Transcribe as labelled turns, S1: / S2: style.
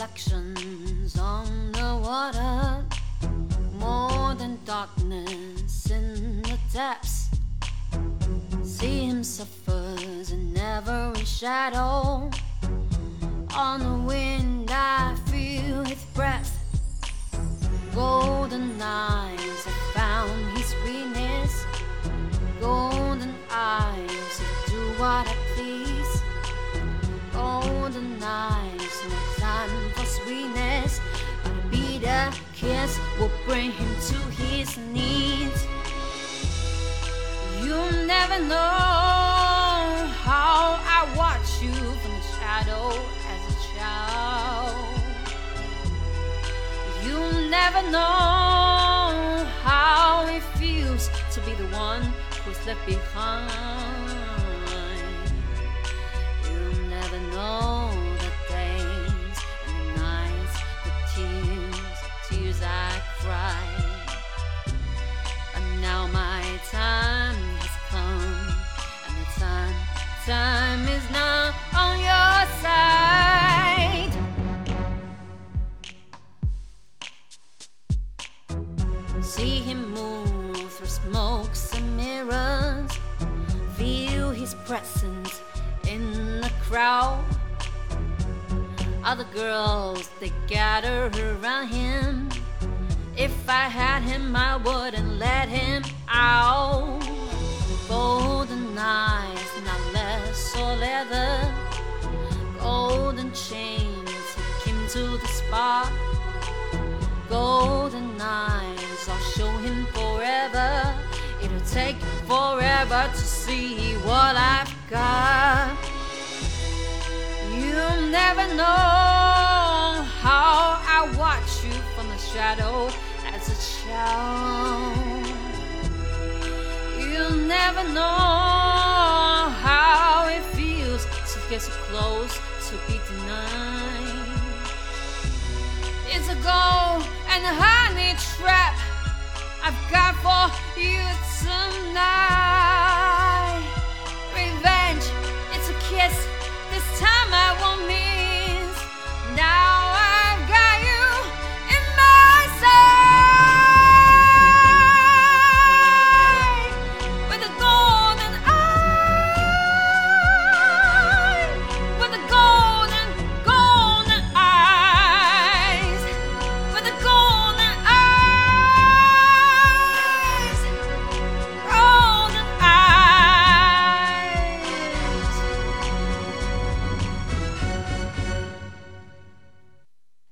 S1: reflections on the water, more than darkness in the depths. See him suffers in every shadow. On the wind, kiss will bring him to his knees. You'll never know how I watch you from the shadow as a child. You'll never know how it feels to be the one who's left behind. You'll never know time is now on your side. See him move through smokes and mirrors, feel his presence in the crowd. Other girls, they gather around him. If I had him, I wouldn't let him out. To the spot. Golden eyes, I'll show him forever. It'll take forever to see what I've got. You'll never know how I watch you from the shadow as a child. You'll never know how it feels to get so close to be denied. A gold and honey trap I've got for you tonight.